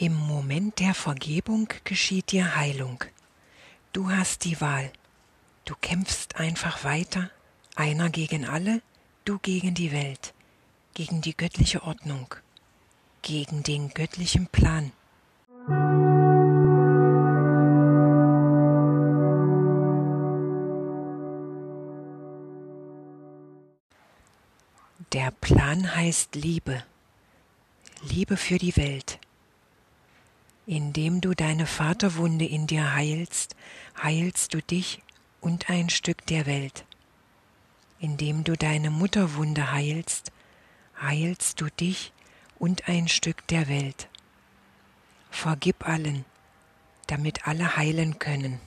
Mit der Vergebung geschieht dir Heilung. Du hast die Wahl. Du kämpfst einfach weiter, einer gegen alle, du gegen die Welt, gegen die göttliche Ordnung, gegen den göttlichen Plan. Der Plan heißt Liebe, Liebe für die Welt. Indem du deine Vaterwunde in dir heilst, heilst du dich und ein Stück der Welt. Indem du deine Mutterwunde heilst, heilst du dich und ein Stück der Welt. Vergib allen, damit alle heilen können.